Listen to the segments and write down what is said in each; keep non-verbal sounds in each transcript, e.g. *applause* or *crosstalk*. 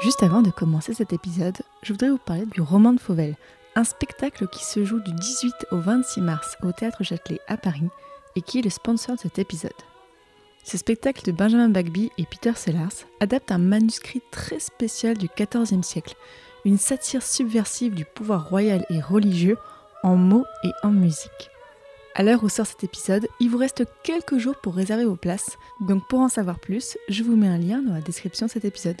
Juste avant de commencer cet épisode, je voudrais vous parler du Roman de Fauvel, un spectacle qui se joue du 18 au 26 mars au Théâtre Châtelet à Paris et qui est le sponsor de cet épisode. Ce spectacle de Benjamin Bagby et Peter Sellars adapte un manuscrit très spécial du XIVe siècle, une satire subversive du pouvoir royal et religieux en mots et en musique. À l'heure où sort cet épisode, il vous reste quelques jours pour réserver vos places, donc pour en savoir plus, je vous mets un lien dans la description de cet épisode.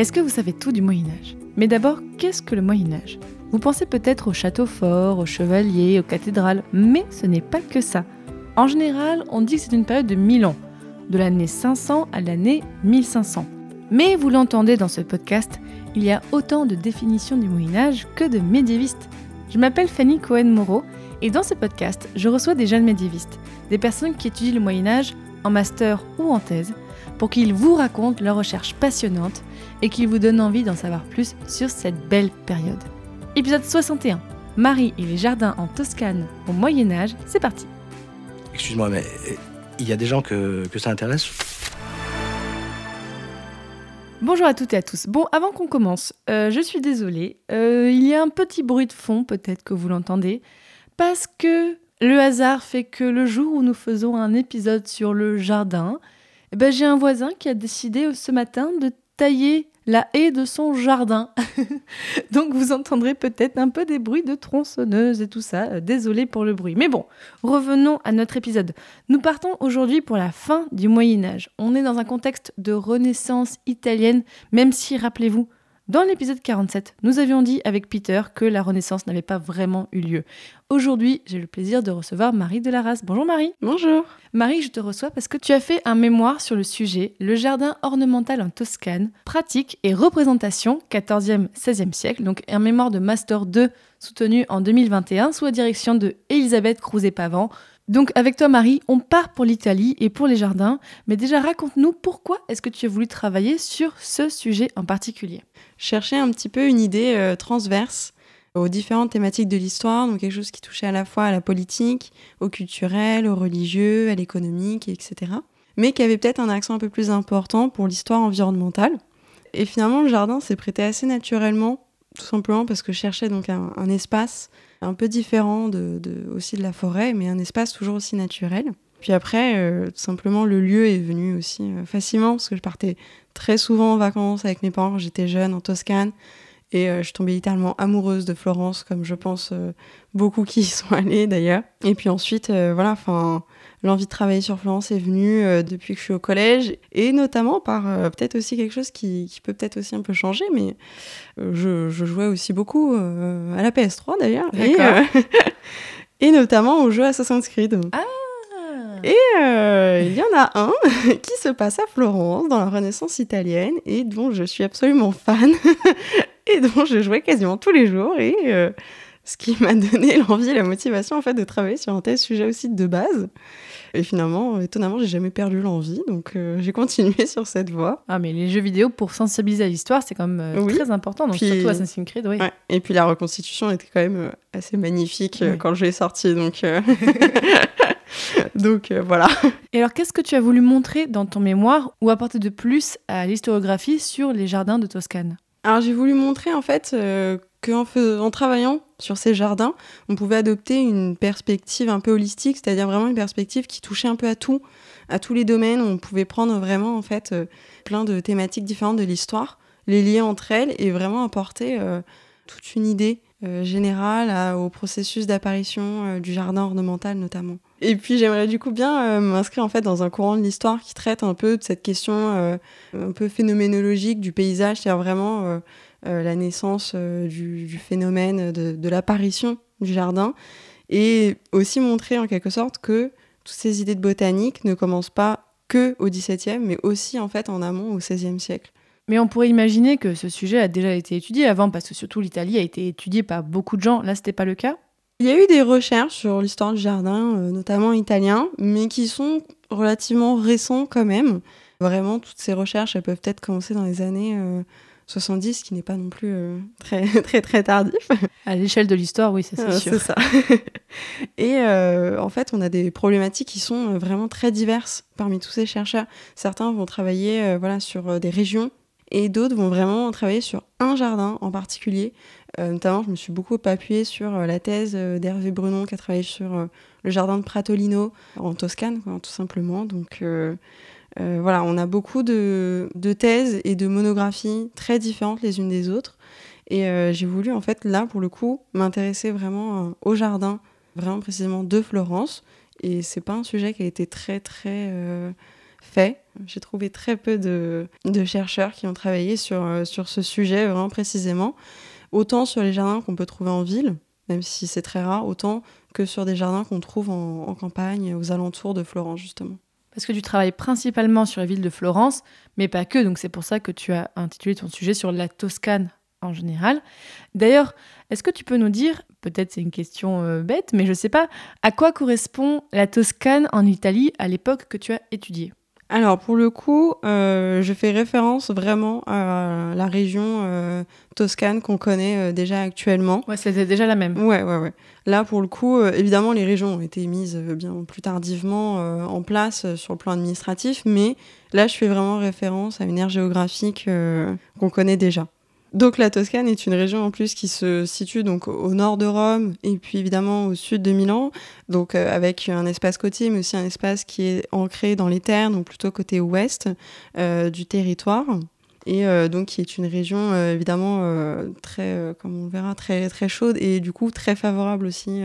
Est-ce que vous savez tout du Moyen Âge Mais d'abord, qu'est-ce que le Moyen Âge Vous pensez peut-être aux châteaux forts, aux chevaliers, aux cathédrales, mais ce n'est pas que ça. En général, on dit que c'est une période de 1000 ans, de l'année 500 à l'année 1500. Mais vous l'entendez dans ce podcast, il y a autant de définitions du Moyen Âge que de médiévistes. Je m'appelle Fanny Cohen-Moreau et dans ce podcast, je reçois des jeunes médiévistes, des personnes qui étudient le Moyen Âge en master ou en thèse, pour qu'ils vous racontent leurs recherches passionnantes et qu'ils vous donnent envie d'en savoir plus sur cette belle période. Épisode 61. Marie et les jardins en Toscane au Moyen Âge, c'est parti. Excuse-moi, mais euh, il y a des gens que, que ça intéresse? Bonjour à toutes et à tous. Bon, avant qu'on commence, euh, je suis désolée, euh, il y a un petit bruit de fond, peut-être que vous l'entendez, parce que le hasard fait que le jour où nous faisons un épisode sur le jardin, eh ben, j'ai un voisin qui a décidé ce matin de tailler la haie de son jardin. *laughs* Donc vous entendrez peut-être un peu des bruits de tronçonneuse et tout ça. Euh, Désolé pour le bruit. Mais bon, revenons à notre épisode. Nous partons aujourd'hui pour la fin du Moyen Âge. On est dans un contexte de renaissance italienne, même si, rappelez-vous, dans l'épisode 47, nous avions dit avec Peter que la Renaissance n'avait pas vraiment eu lieu. Aujourd'hui, j'ai le plaisir de recevoir Marie de la Race. Bonjour Marie. Bonjour. Marie, je te reçois parce que tu as fait un mémoire sur le sujet Le jardin ornemental en Toscane, pratique et représentation 14e, 16e siècle, donc un mémoire de Master 2 soutenu en 2021 sous la direction de Elisabeth Crouzet-Pavant. Donc avec toi Marie, on part pour l'Italie et pour les jardins, mais déjà raconte-nous pourquoi est-ce que tu as voulu travailler sur ce sujet en particulier Chercher un petit peu une idée euh, transverse aux différentes thématiques de l'histoire, donc quelque chose qui touchait à la fois à la politique, au culturel, au religieux, à l'économique, etc. Mais qui avait peut-être un accent un peu plus important pour l'histoire environnementale. Et finalement, le jardin s'est prêté assez naturellement, tout simplement parce que je cherchais donc un, espace un peu différent aussi de la forêt, mais un espace toujours aussi naturel. Puis après, euh, tout simplement, le lieu est venu aussi euh, facilement, parce que je partais très souvent en vacances avec mes parents j'étais jeune en Toscane. Et euh, je tombée littéralement amoureuse de Florence, comme je pense euh, beaucoup qui y sont *laughs* allés d'ailleurs. Et puis ensuite, voilà, enfin, l'envie de travailler sur Florence est venue depuis que je suis au collège, et notamment par peut-être aussi quelque chose qui, qui peut peut-être aussi un peu changer, mais je, je, jouais aussi beaucoup à la PS3 d'ailleurs, et, *laughs* et, notamment au jeu Assassin's Creed. Ah et euh, il y en a un *laughs* qui se passe à Florence, dans la Renaissance italienne, et dont je suis absolument fan, *laughs* et dont je jouais quasiment tous les jours, et euh, ce qui m'a donné l'envie et la motivation en fait de travailler sur un tel sujet aussi de base. Et finalement, étonnamment, j'ai jamais perdu l'envie, donc euh, j'ai continué sur cette voie. Ah, mais les jeux vidéo pour sensibiliser à l'histoire, c'est quand même euh, Oui. très important, donc Puis- surtout Assassin's Creed, oui. Ouais. Et puis la reconstitution était quand même euh, assez magnifique Oui. quand je l'ai sortie, donc, *laughs* donc voilà. Et alors, qu'est-ce que tu as voulu montrer dans ton mémoire ou apporter de plus à l'historiographie sur les jardins de Toscane? Alors j'ai voulu montrer en fait euh, qu'en en travaillant sur ces jardins, on pouvait adopter une perspective un peu holistique, c'est-à-dire vraiment une perspective qui touchait un peu à tout, à tous les domaines. On pouvait prendre vraiment en fait euh, plein de thématiques différentes de l'histoire, les lier entre elles et vraiment apporter euh, toute une idée euh, générale au processus d'apparition du jardin ornemental notamment. Et puis j'aimerais du coup bien m'inscrire en fait dans un courant de l'histoire qui traite un peu de cette question un peu phénoménologique du paysage, c'est-à-dire vraiment la naissance euh, du, du phénomène de, de l'apparition du jardin, et aussi montrer en quelque sorte que toutes ces idées de botanique ne commencent pas que au XVIIe, mais aussi en fait en amont au XVIe siècle. Mais on pourrait imaginer que ce sujet a déjà été étudié avant, parce que surtout l'Italie a été étudiée par beaucoup de gens. Là, c'était pas le cas? Il y a eu des recherches sur l'histoire du jardin, euh, notamment italien, mais qui sont relativement récents quand même. Vraiment, toutes ces recherches, elles peuvent peut-être commencer dans les années euh, 70, ce qui n'est pas non plus euh, très, *laughs* très, très tardif. À l'échelle de l'histoire, oui, ça, c'est sûr. c'est ça. *laughs* Et euh, en fait, on a des problématiques qui sont euh, vraiment très diverses parmi tous ces chercheurs. Certains vont travailler euh, voilà, sur des régions et d'autres vont vraiment travailler sur un jardin en particulier. Notamment, je me suis beaucoup appuyée sur la thèse d'Hervé Brunon qui a travaillé sur le jardin de Pratolino en Toscane, quoi, tout simplement. Donc euh, voilà, on a beaucoup de, de thèses et de monographies très différentes les unes des autres. Et euh, j'ai voulu, en fait, là, pour le coup, m'intéresser vraiment euh, au jardin, vraiment précisément de Florence. Et c'est pas un sujet qui a été très, très fait. J'ai trouvé très peu de, de chercheurs qui ont travaillé sur, sur ce sujet vraiment précisément. Autant sur les jardins qu'on peut trouver en ville, même si c'est très rare, autant que sur des jardins qu'on trouve en campagne, aux alentours de Florence, justement. Parce que tu travailles principalement sur la ville de Florence, mais pas que, donc c'est pour ça que tu as intitulé ton sujet sur la Toscane en général. D'ailleurs, est-ce que tu peux nous dire, peut-être c'est une question euh, bête, mais je sais pas, à quoi correspond la Toscane en Italie à l'époque que tu as étudiée? Alors, pour le coup, euh, je fais référence vraiment à la région euh, toscane qu'on connaît euh, déjà actuellement. Ouais, c'était déjà la même. Ouais, ouais, ouais. Là, pour le coup, évidemment, les régions ont été mises bien plus tardivement en place sur le plan administratif, mais là, je fais vraiment référence à une aire géographique qu'on connaît déjà. Donc la Toscane est une région en plus qui se situe donc au nord de Rome et puis évidemment au sud de Milan, donc euh, avec un espace côtier mais aussi un espace qui est ancré dans les terres, donc plutôt côté ouest euh, du territoire. Et euh, donc qui est une région évidemment très, comme on verra, très très chaude et du coup très favorable aussi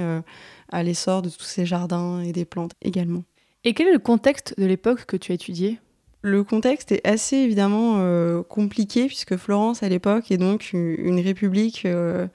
à l'essor de tous ces jardins et des plantes également. Et quel est le contexte de l'époque que tu as étudié? Le contexte est assez évidemment euh, compliqué puisque Florence à l'époque est donc une, république euh,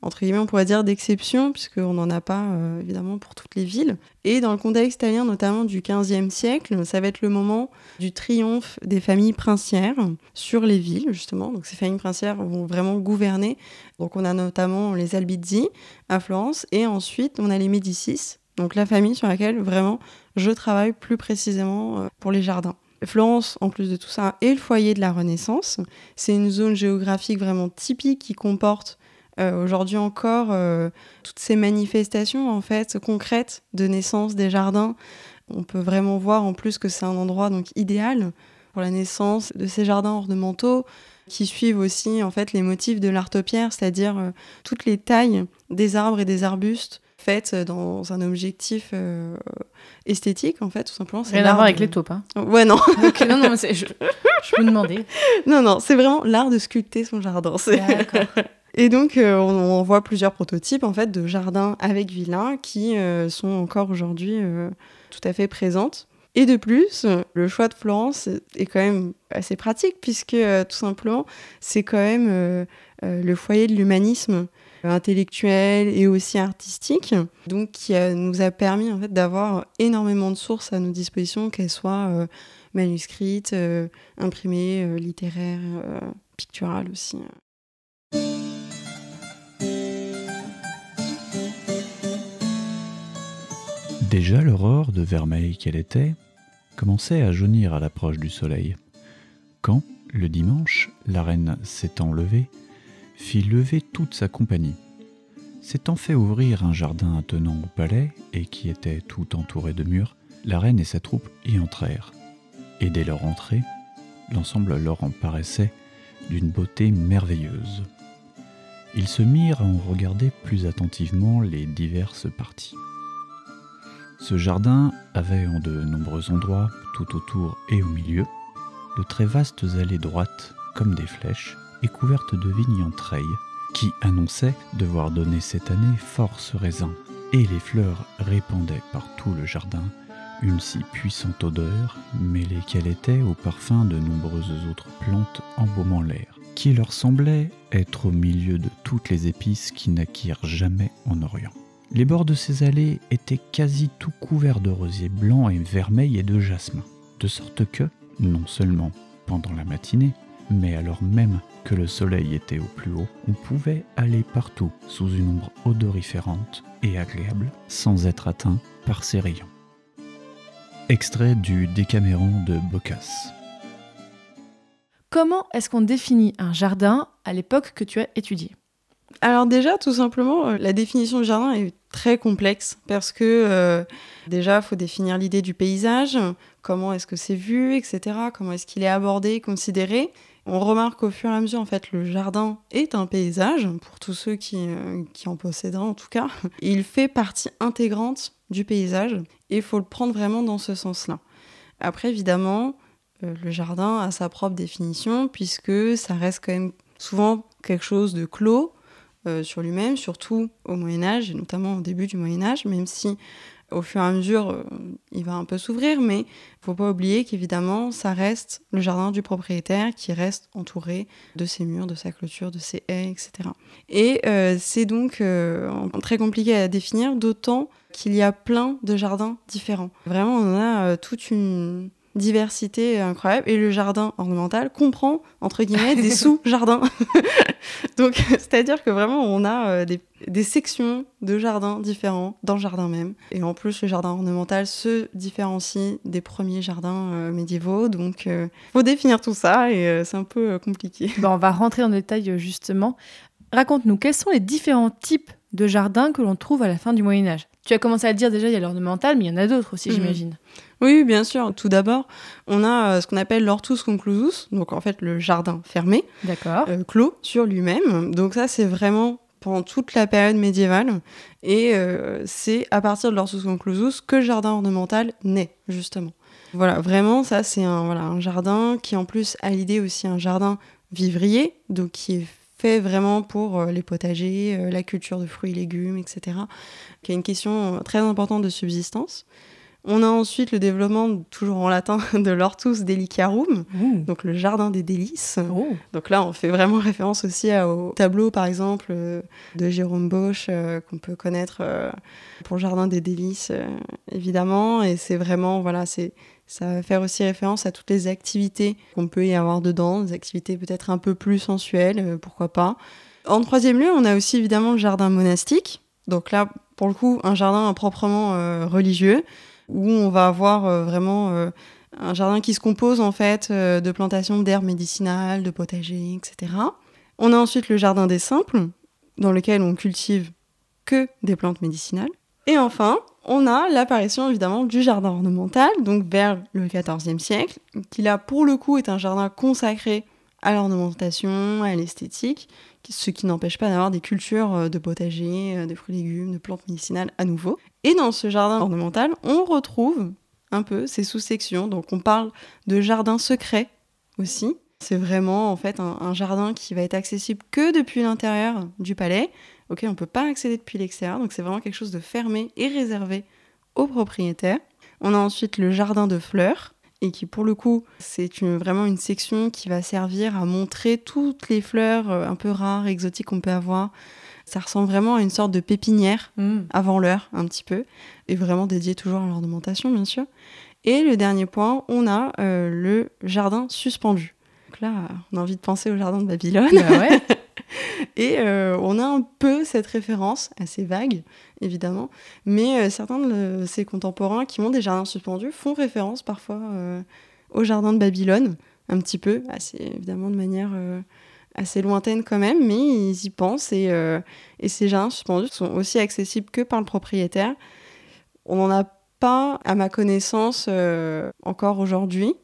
entre guillemets on pourrait dire d'exception puisqu'on n'en a pas euh, évidemment pour toutes les villes. Et dans le contexte italien notamment du XVe siècle, ça va être le moment du triomphe des familles princières sur les villes justement. Donc ces familles princières vont vraiment gouverner. Donc on a notamment les Albizzi à Florence et ensuite on a les Médicis. Donc la famille sur laquelle vraiment je travaille plus précisément pour les jardins. Florence, en plus de tout ça, est le foyer de la Renaissance. C'est une zone géographique vraiment typique qui comporte euh, aujourd'hui encore euh, toutes ces manifestations en fait concrètes de naissance des jardins. On peut vraiment voir en plus que c'est un endroit donc idéal pour la naissance de ces jardins ornementaux qui suivent aussi en fait les motifs de l'art topiaire, c'est-à-dire euh, toutes les tailles des arbres et des arbustes faites dans un objectif euh, esthétique en fait tout simplement. C'est Rien à voir avec de- les taupes. Hein. Ouais non. *laughs* Non, non, mais je, je me demandais. *laughs* Non, non, c'est vraiment l'art de sculpter son jardin. D'accord. *laughs* Et donc, euh, on, on voit plusieurs prototypes en fait de jardins avec villain qui euh, sont encore aujourd'hui euh, tout à fait présentes. Et de plus, euh, le choix de Florence est quand même assez pratique puisque euh, tout simplement, c'est quand même euh, euh, le foyer de l'humanisme euh, intellectuel et aussi artistique, donc qui euh, nous a permis en fait d'avoir énormément de sources à nos dispositions, qu'elles soient euh, manuscrites, euh, imprimées, littéraires, picturales aussi. Déjà l'aurore de vermeil qu'elle était commençait à jaunir à l'approche du soleil, quand, le dimanche, la reine s'étant levée, fit lever toute sa compagnie. S'étant fait ouvrir un jardin attenant au palais, et qui était tout entouré de murs, la reine et sa troupe y entrèrent. Et dès leur entrée, l'ensemble leur en paraissait d'une beauté merveilleuse. Ils se mirent à en regarder plus attentivement les diverses parties. Ce jardin avait en de nombreux endroits, tout autour et au milieu, de très vastes allées droites comme des flèches et couvertes de vignes en treilles, qui annonçaient devoir donner cette année force raisins, et les fleurs répandaient par tout le jardin une si puissante odeur, mêlée qu'elle était au parfum de nombreuses autres plantes embaumant l'air, qui leur semblait être au milieu de toutes les épices qui naquirent jamais en Orient. Les bords de ces allées étaient quasi tout couverts de rosiers blancs et vermeils et de jasmin, de sorte que, non seulement pendant la matinée, mais alors même que le soleil était au plus haut, on pouvait aller partout sous une ombre odoriférante et agréable sans être atteint par ses rayons. Extrait du Décaméron de Boccace. Comment est-ce qu'on définit un jardin à l'époque que tu as étudié? Alors déjà, tout simplement, euh, la définition du jardin est très complexe parce que euh, déjà, il faut définir l'idée du paysage, comment est-ce que c'est vu, etc., comment est-ce qu'il est abordé, considéré. On remarque au fur et à mesure, en fait, le jardin est un paysage, pour tous ceux qui, euh, en possédent en tout cas. *laughs* Il fait partie intégrante du paysage et il faut le prendre vraiment dans ce sens-là. Après, évidemment, euh, le jardin a sa propre définition puisque ça reste quand même souvent quelque chose de clos euh, sur lui-même, surtout au Moyen Âge, et notamment au début du Moyen Âge, même si au fur et à mesure, euh, il va un peu s'ouvrir, mais il faut pas oublier qu'évidemment, ça reste le jardin du propriétaire qui reste entouré de ses murs, de sa clôture, de ses haies, etc. Et euh, c'est donc euh, très compliqué à définir, d'autant qu'il y a plein de jardins différents. Vraiment, on a toute une diversité incroyable et le jardin ornemental comprend entre guillemets des *laughs* sous-jardins. *laughs* Donc c'est-à-dire que vraiment on a euh, des, des sections de jardins différents dans le jardin même et en plus le jardin ornemental se différencie des premiers jardins euh, médiévaux donc euh, faut définir tout ça et euh, c'est un peu compliqué. Bon, On va rentrer le détail justement. Raconte-nous, quels sont les différents types de jardins que l'on trouve à la fin du Moyen Âge? Tu as commencé à le dire déjà, il y a l'ornemental, mais il y en a d'autres aussi, Mhm. j'imagine. Oui, bien sûr. Tout d'abord, on a euh, ce qu'on appelle l'hortus conclusus, donc en fait le jardin fermé. D'accord. euh, clos sur lui-même. Donc ça, c'est vraiment pendant toute la période médiévale. Et euh, c'est à partir de l'Orsus Conclusus que le jardin ornemental naît, justement. Voilà, vraiment, ça, c'est un, voilà, un jardin qui, en plus, a l'idée aussi un jardin vivrier, donc qui est fait vraiment pour euh, les potagers, euh, la culture de fruits et légumes, etc., qui est une question très importante de subsistance. On a ensuite le développement, toujours en latin, *laughs* de l'Hortus Delicarum, donc le jardin des délices. Oh. Donc là, on fait vraiment *laughs* référence aussi au tableau, par exemple, euh, de Jérôme Bosch, euh, qu'on peut connaître euh, pour le Jardin des Délices, euh, évidemment. Et c'est vraiment, voilà, c'est ça va faire aussi référence à toutes les activités qu'on peut y avoir dedans, des activités peut-être un peu plus sensuelles, pourquoi pas. En troisième lieu, on a aussi évidemment le jardin monastique. Donc là, pour le coup, un jardin proprement religieux, où on va avoir euh, vraiment euh, un jardin qui se compose en fait euh, de plantations d'herbes médicinales, de potagers, etc. On a ensuite le jardin des simples, dans lequel on cultive que des plantes médicinales. Et enfin, on a l'apparition évidemment du jardin ornemental, donc vers le XIVe siècle, qui là pour le coup est un jardin consacré à l'ornementation, à l'esthétique, ce qui n'empêche pas d'avoir des cultures de potagers, de fruits et légumes, de plantes médicinales à nouveau. Et dans ce jardin ornemental, on retrouve un peu ces sous-sections. Donc on parle de jardin secret aussi. C'est vraiment en fait un, un jardin qui va être accessible que depuis l'intérieur du palais. Ok, on peut pas accéder depuis l'extérieur, donc c'est vraiment quelque chose de fermé et réservé aux propriétaires. On a ensuite le jardin de fleurs et qui pour le coup c'est une- vraiment une section qui va servir à montrer toutes les fleurs euh, un peu rares, exotiques qu'on peut avoir. Ça ressemble vraiment à une sorte de pépinière Mm. avant l'heure un petit peu, et vraiment dédié toujours à l'ornementation bien sûr. Et le dernier point, on a euh, le jardin suspendu. Donc là, on a envie de penser au jardin de Babylone. Bah ouais. *laughs* Et euh, on a un peu cette référence, assez vague évidemment, mais euh, certains de ses contemporains qui ont des jardins suspendus font référence parfois euh, au jardin de Babylone, un petit peu, assez évidemment de manière assez lointaine quand même, mais ils y pensent et, euh, et ces jardins suspendus sont aussi accessibles que par le propriétaire. On n'en a pas, à ma connaissance, euh, encore aujourd'hui.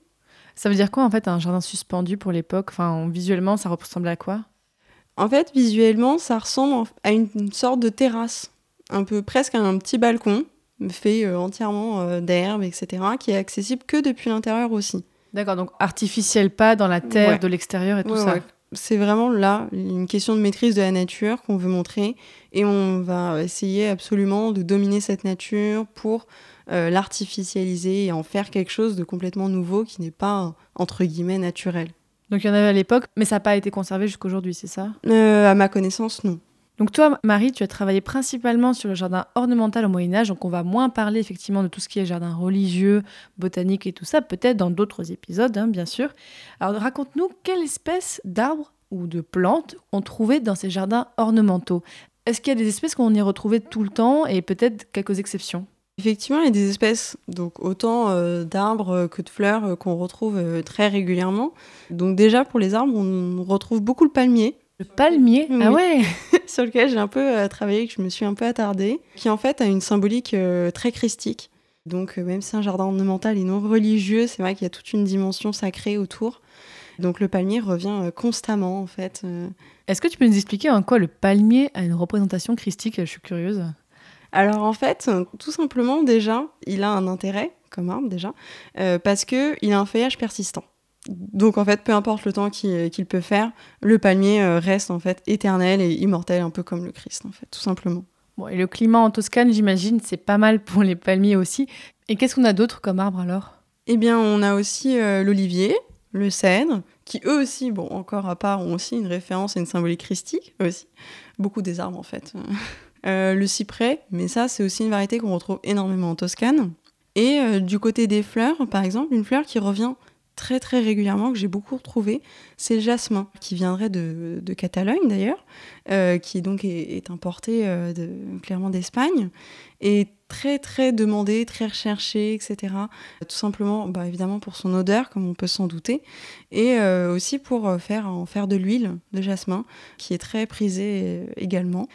Ça veut dire quoi en fait un jardin suspendu pour l'époque? Enfin, visuellement, ça ressemble à quoi? En fait, visuellement, ça ressemble à une, une sorte de terrasse, un peu presque à un petit balcon, fait euh, entièrement d'herbe, etc., qui est accessible que depuis l'intérieur aussi. D'accord, donc artificiel, pas dans la terre Ouais. de l'extérieur et tout Ouais, ça. ouais. C'est vraiment là une question de maîtrise de la nature qu'on veut montrer et on va essayer absolument de dominer cette nature pour euh, l'artificialiser et en faire quelque chose de complètement nouveau qui n'est pas entre guillemets naturel. Donc il y en avait à l'époque, mais ça n'a pas été conservé jusqu'aujourd'hui, c'est ça? Euh, à ma connaissance, non. Donc toi, Marie, tu as travaillé principalement sur le jardin ornemental au Moyen Âge, donc on va moins parler effectivement de tout ce qui est jardin religieux, botanique et tout ça, peut-être dans d'autres épisodes, hein, bien sûr. Alors raconte-nous quelle espèce d'arbres ou de plantes on trouvait dans ces jardins ornementaux. Est-ce qu'il y a des espèces qu'on y retrouvait tout le temps et peut-être quelques exceptions? Effectivement, il y a des espèces, donc autant euh, d'arbres que de fleurs euh, qu'on retrouve euh, très régulièrement. Donc déjà pour les arbres, on retrouve beaucoup le palmier. Le palmier? Ah ouais *laughs* Sur lequel j'ai un peu travaillé, que je me suis un peu attardée, qui en fait a une symbolique très christique. Donc même si c'est un jardin ornemental et non religieux, c'est vrai qu'il y a toute une dimension sacrée autour. Donc le palmier revient constamment en fait. Est-ce que tu peux nous expliquer en quoi le palmier a une représentation christique? Je suis curieuse. Alors en fait, tout simplement déjà, il a un intérêt comme arbre déjà, euh, parce qu'il a un feuillage persistant. Donc en fait, peu importe le temps qu'il peut faire, le palmier euh, reste en fait éternel et immortel, un peu comme le Christ en fait, tout simplement. Bon, et le climat en Toscane, j'imagine, c'est pas mal pour les palmiers aussi. Et qu'est-ce qu'on a d'autre comme arbre alors? Eh bien, on a aussi euh, l'olivier, le cèdre, qui eux aussi, bon, encore à part, ont aussi une référence et une symbolique christique, eux aussi. Beaucoup des arbres en fait. *laughs* Euh, le cyprès, mais ça c'est aussi une variété qu'on retrouve énormément en Toscane. Et euh, du côté des fleurs, par exemple, une fleur qui revient très très régulièrement, que j'ai beaucoup retrouvé, c'est le jasmin, qui viendrait de, Catalogne d'ailleurs, euh, qui donc est, importé clairement d'Espagne, et très très demandé, très recherché, etc. Tout simplement, bah, évidemment pour son odeur, comme on peut s'en douter, et aussi pour faire en faire de l'huile de jasmin, qui est très prisée également.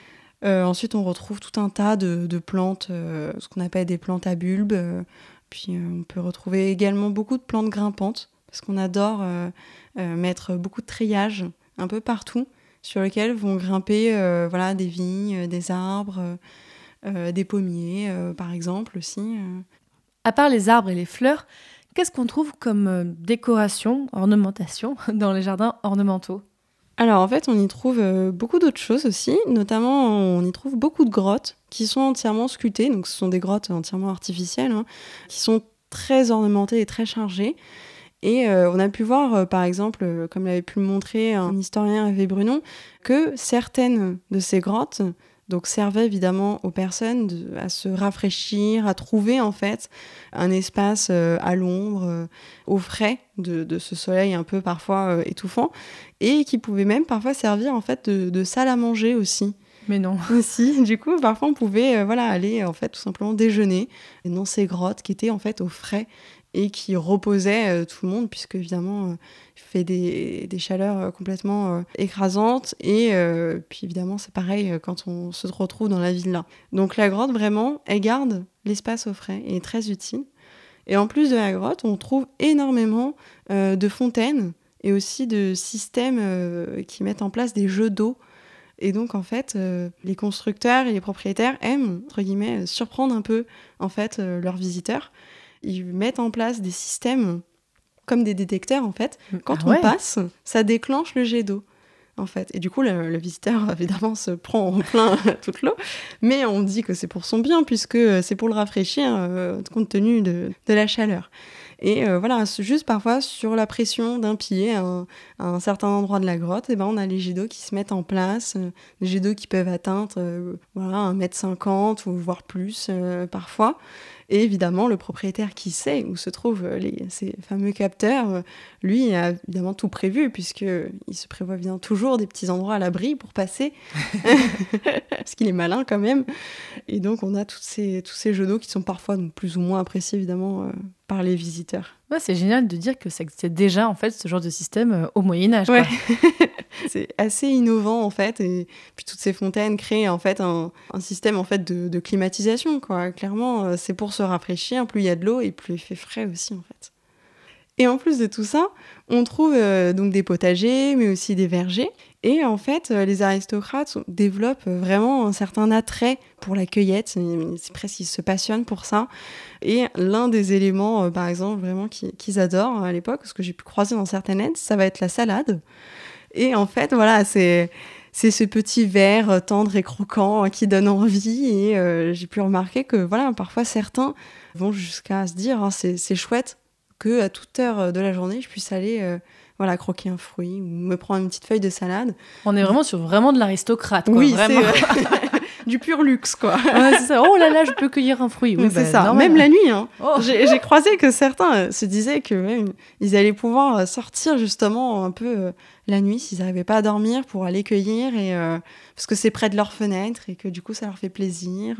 Euh, ensuite, on retrouve tout un tas de, plantes, euh, ce qu'on appelle des plantes à bulbes. Euh, puis on peut retrouver également beaucoup de plantes grimpantes, parce qu'on adore mettre beaucoup de treillage un peu partout, sur lesquels vont grimper voilà, des vignes, des arbres, des pommiers, par exemple aussi. À part les arbres et les fleurs, qu'est-ce qu'on trouve comme décoration, ornementation *laughs* dans les jardins ornementaux? Alors en fait, on y trouve euh, beaucoup d'autres choses aussi, notamment on y trouve beaucoup de grottes qui sont entièrement sculptées, donc ce sont des grottes entièrement artificielles, hein, qui sont très ornementées et très chargées. Et euh, on a pu voir, euh, par exemple, comme l'avait pu le montrer un historien, Hervé Brunon, que certaines de ces grottes donc servait évidemment aux personnes à se rafraîchir, à trouver en fait un espace euh, à l'ombre, euh, au frais de, ce soleil un peu parfois euh, étouffant, et qui pouvait même parfois servir en fait de, salle à manger aussi. Mais non. *laughs* Aussi, du coup, parfois on pouvait voilà aller en fait tout simplement déjeuner dans ces grottes qui étaient en fait au frais et qui reposait tout le monde puisque évidemment fait des, chaleurs euh, complètement euh, écrasantes. Et euh, puis évidemment, c'est pareil quand on se retrouve dans la ville là. Donc la grotte, vraiment, elle garde l'espace au frais et est très utile. Et en plus de la grotte, on trouve énormément de fontaines et aussi de systèmes qui mettent en place des jeux d'eau. Et donc, en fait, les constructeurs et les propriétaires aiment, entre guillemets, surprendre un peu, en fait, leurs visiteurs. Ils mettent en place des systèmes comme des détecteurs en fait. Mm. Quand ah on passe, ça déclenche le jet d'eau en fait. Et du coup, le, visiteur *laughs* évidemment se prend en plein *laughs* toute l'eau, mais on dit que c'est pour son bien puisque c'est pour le rafraîchir euh, compte tenu de, la chaleur. Et euh, voilà, juste parfois sur la pression d'un pied à un, certain endroit de la grotte, et eh ben on a les jets d'eau qui se mettent en place, euh, des jets d'eau qui peuvent atteindre voilà, 1m50 ou voire plus parfois. Et évidemment, le propriétaire qui sait où se trouvent euh, les, ces fameux capteurs, euh, lui a évidemment tout prévu, puisqu'il se prévoit bien toujours des petits endroits à l'abri pour passer, *laughs* *laughs* parce qu'il est malin quand même. Et donc, on a tous ces, tous ces jeux d'eau qui sont parfois donc, plus ou moins appréciés, évidemment, euh, par les visiteurs. Ouais, c'est génial de dire que c'est déjà en fait ce genre de système au Moyen Âge. *laughs* c'est assez innovant en fait, et puis toutes ces fontaines créent en fait un, système en fait de, de, climatisation quoi. Clairement, c'est pour se rafraîchir. Plus il y a de l'eau et plus il fait frais aussi en fait. Et en plus de tout ça, on trouve euh, donc des potagers, mais aussi des vergers. Et en fait, euh, les aristocrates développent vraiment un certain attrait pour la cueillette. C'est presque qu'ils se passionnent pour ça. Et l'un des éléments, euh, par exemple, vraiment qu'ils adorent à l'époque, ce que j'ai pu croiser dans certaines aides, ça va être la salade. Et en fait, voilà, c'est c'est ce petit verre tendre et croquant qui donne envie. Et j'ai pu remarquer que voilà, parfois certains vont jusqu'à se dire hein, c'est chouette que à toute heure de la journée, je puisse aller euh, voilà, croquer un fruit ou me prendre une petite feuille de salade. On est vraiment sur vraiment de l'aristocrate. quoi, oui, vraiment. c'est *laughs* *laughs* du pur luxe, quoi. Ouais, c'est ça. Oh là là, je peux cueillir un fruit. Oui, c'est bah, ça. normal. Même la nuit, hein. Oh. J'ai croisé que certains euh, se disaient que même, ils allaient pouvoir euh, sortir justement un peu euh, la nuit s'ils n'arrivaient pas à dormir pour aller cueillir et euh, parce que c'est près de leur fenêtre et que du coup ça leur fait plaisir.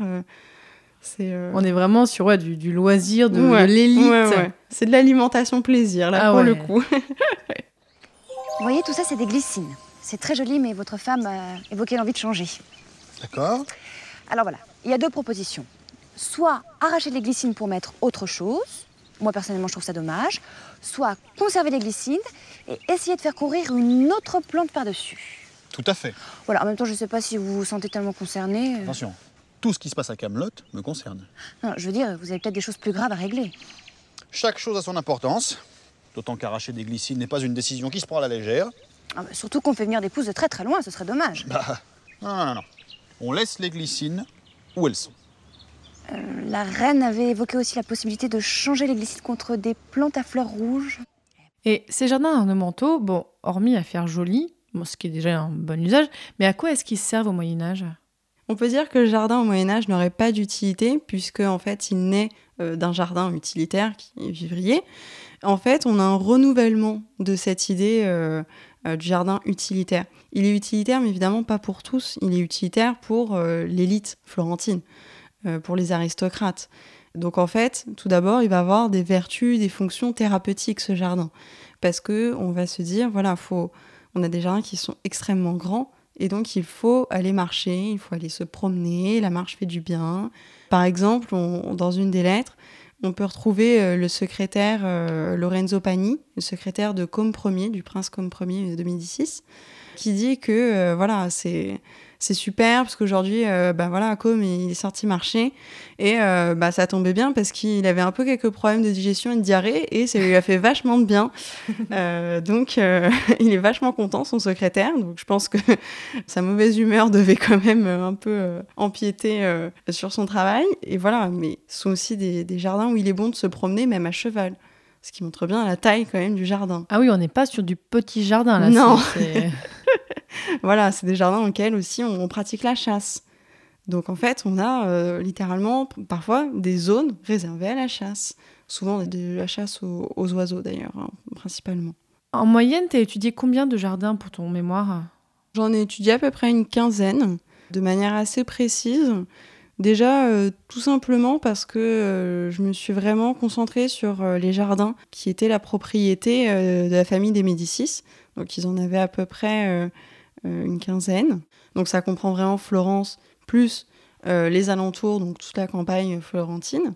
Euh, euh, On est vraiment sur ouais, du, du loisir, de, ouais, de l'élite. ouais, ouais. C'est de l'alimentation plaisir là Ah pour ouais. le coup. *laughs* Vous voyez, tout ça, c'est des glycines. C'est très joli, mais votre femme a évoqué l'envie de changer. D'accord. Alors voilà, il y a deux propositions. Soit arracher les glycines pour mettre autre chose. Moi, personnellement, je trouve ça dommage. Soit conserver les glycines et essayer de faire courir une autre plante par-dessus. Tout à fait. Voilà, en même temps, je ne sais pas si vous vous sentez tellement concerné. euh. Attention. Tout ce qui se passe à Camelot me concerne. Non, je veux dire, vous avez peut-être des choses plus graves à régler. Chaque chose a son importance. D'autant qu'arracher des glycines n'est pas une décision qui se prend à la légère. Ah bah, surtout qu'on fait venir des pousses de très très loin, ce serait dommage. Bah, non, non, non, non. On laisse les glycines où elles sont. Euh, la reine avait évoqué aussi la possibilité de changer les glycines contre des plantes à fleurs rouges. Et ces jardins ornementaux, bon, hormis à faire joli, bon, ce qui est déjà un bon usage, mais à quoi est-ce qu'ils servent au Moyen Âge? On peut dire que le jardin au Moyen Âge n'aurait pas d'utilité puisque en fait il naît euh, d'un jardin utilitaire qui est vivrier. En fait, on a un renouvellement de cette idée euh, euh, du jardin utilitaire. Il est utilitaire, mais évidemment pas pour tous. Il est utilitaire pour l'élite florentine, pour les aristocrates. Donc en fait, tout d'abord, il va avoir des vertus, des fonctions thérapeutiques ce jardin, parce que on va se dire voilà, faut, on a des jardins qui sont extrêmement grands. Et donc, il faut aller marcher, il faut aller se promener, la marche fait du bien. Par exemple, dans une des lettres, on peut retrouver euh, le secrétaire euh, Lorenzo Pani, le secrétaire de Côme Ier, du prince Côme Ier de Médicis, qui dit que euh, voilà, c'est c'est super parce qu'aujourd'hui, euh, bah voilà, Côme il est sorti marcher et euh, bah ça tombait bien parce qu'il avait un peu quelques problèmes de digestion et de diarrhée et ça lui a fait *laughs* vachement de bien. Euh, donc euh, *laughs* il est vachement content son secrétaire. Donc je pense que *laughs* sa mauvaise humeur devait quand même un peu empiéter sur son travail. Et voilà, mais ce sont aussi des, des jardins où il est bon de se promener même à cheval. Ce qui montre bien la taille quand même du jardin. Ah oui, on n'est pas sur du petit jardin là. Non. *laughs* Voilà, c'est des jardins dans lesquels aussi on, on pratique la chasse. Donc en fait, on a euh, littéralement parfois des zones réservées à la chasse. Souvent de la chasse aux, aux oiseaux d'ailleurs, hein, principalement. En moyenne, tu as étudié combien de jardins pour ton mémoire? J'en ai étudié à peu près une quinzaine, de manière assez précise. Déjà, euh, tout simplement parce que euh, je me suis vraiment concentrée sur euh, les jardins qui étaient la propriété de la famille des Médicis. Donc, ils en avaient à peu près une quinzaine. Donc, ça comprend vraiment Florence, plus euh, les alentours, donc toute la campagne florentine.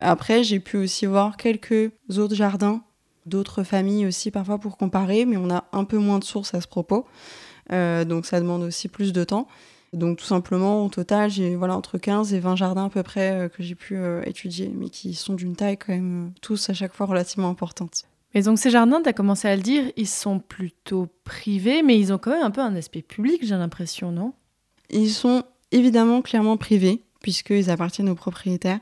Après, j'ai pu aussi voir quelques autres jardins, d'autres familles aussi parfois pour comparer, mais on a un peu moins de sources à ce propos. Euh, donc ça demande aussi plus de temps. Donc tout simplement, au total, j'ai voilà, entre 15 et 20 jardins à peu près euh, que j'ai pu euh, étudier, mais qui sont d'une taille quand même euh, tous à chaque fois relativement importante. Et donc ces jardins, tu as commencé à le dire, ils sont plutôt privés, mais ils ont quand même un peu un aspect public, j'ai l'impression, non? Ils sont évidemment clairement privés, puisqu'ils appartiennent aux propriétaires.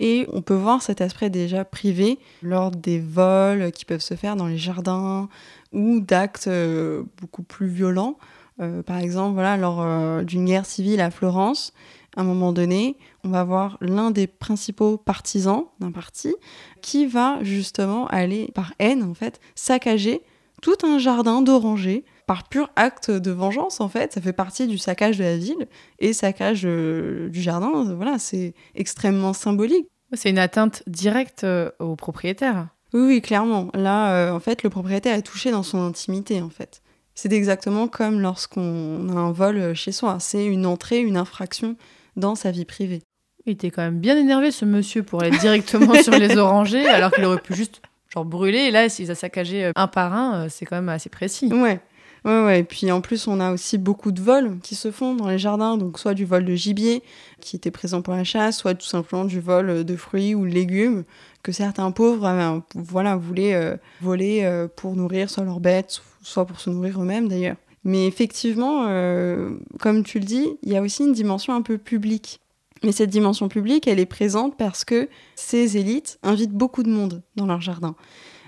Et on peut voir cet aspect déjà privé lors des vols qui peuvent se faire dans les jardins ou d'actes euh, beaucoup plus violents. Euh, par exemple, voilà, lors euh, d'une guerre civile à Florence, à un moment donné, on va voir l'un des principaux partisans d'un parti qui va justement aller, par haine en fait, saccager tout un jardin d'orangers par pur acte de vengeance en fait. Ça fait partie du saccage de la ville et saccage euh, du jardin. Voilà, c'est extrêmement symbolique. C'est une atteinte directe euh, aux propriétaires. Oui, oui, clairement. Là, euh, en fait, le propriétaire est touché dans son intimité, en fait. C'est exactement comme lorsqu'on a un vol chez soi. C'est une entrée, une infraction dans sa vie privée. Il était quand même bien énervé, ce monsieur, pour aller directement sur les *laughs* orangers, alors qu'il aurait pu juste genre brûler. Et là, s'ils a saccagé euh, un par un, euh, c'est quand même assez précis. Ouais. Ouais, ouais. Et puis en plus, on a aussi beaucoup de vols qui se font dans les jardins. Donc, soit du vol de gibier qui était présent pour la chasse, soit tout simplement du vol de fruits ou de légumes que certains pauvres euh, voilà, voulaient euh, voler euh, pour nourrir soit leurs bêtes, soit pour se nourrir eux-mêmes d'ailleurs. Mais effectivement, euh, comme tu le dis, il y a aussi une dimension un peu publique. Mais cette dimension publique, elle est présente parce que ces élites invitent beaucoup de monde dans leur jardin.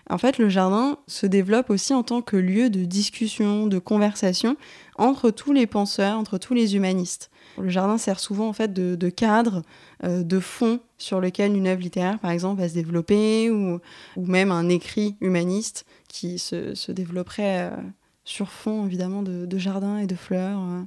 En fait, le jardin se développe aussi en tant que lieu de discussion, de conversation entre tous les penseurs, entre tous les humanistes. Le jardin sert souvent en fait de, cadre, euh, de fond sur lequel une œuvre littéraire, par exemple, va se développer, ou, même un écrit humaniste qui se, développerait euh, sur fond, évidemment, de, jardin et de fleurs, euh,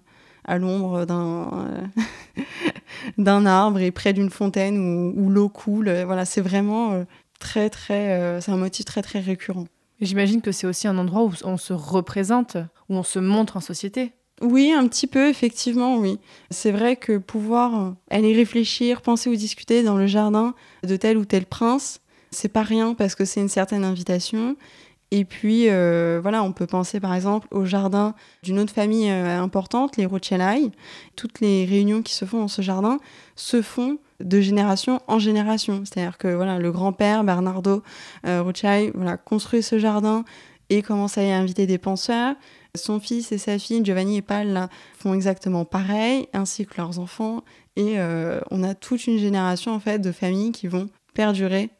à l'ombre *laughs* d'un arbre et près d'une fontaine où, où l'eau coule. Voilà, c'est vraiment très, très. c'est un motif très, très récurrent. J'imagine que c'est aussi un endroit où on se représente, où on se montre en société. Oui, un petit peu, effectivement, oui. C'est vrai que pouvoir aller réfléchir, penser ou discuter dans le jardin de tel ou tel prince, c'est pas rien parce que c'est une certaine invitation. Et puis, euh, voilà, on peut penser par exemple au jardin d'une autre famille euh, importante, les Rothschild. Toutes les réunions qui se font dans ce jardin se font de génération en génération. C'est-à-dire que voilà, le grand-père Bernardo euh, Rothschild voilà, construit ce jardin et commence à y inviter des penseurs. Son fils et sa fille, Giovanni et Paul, font exactement pareil, ainsi que leurs enfants. Et euh, on a toute une génération en fait de familles qui vont perdurer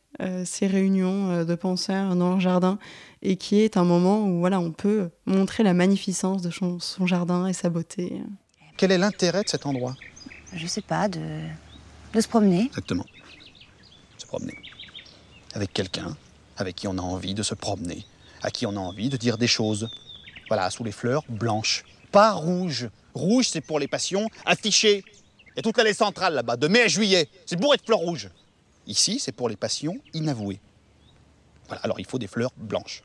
ces réunions de penseurs dans leur jardin et qui est un moment où voilà, on peut montrer la magnificence de son, jardin et sa beauté. Quel est l'intérêt de cet endroit? Je sais pas, de, de se promener. Exactement. Se promener. Avec quelqu'un avec qui on a envie de se promener, à qui on a envie de dire des choses. Voilà, sous les fleurs blanches, pas rouges. Rouge, c'est pour les passions affichées. Il y a toute l'allée centrale là-bas, de mai à juillet. C'est bourré de fleurs rouges. Ici, c'est pour les passions inavouées. Voilà, alors il faut des fleurs blanches.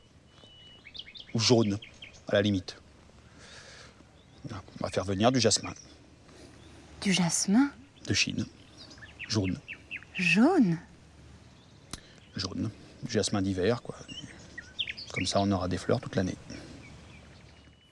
Ou jaunes, à la limite. On va faire venir du jasmin. Du jasmin? De Chine. Jaune. Jaune? Jaune. Du jasmin d'hiver, quoi. Comme ça, on aura des fleurs toute l'année.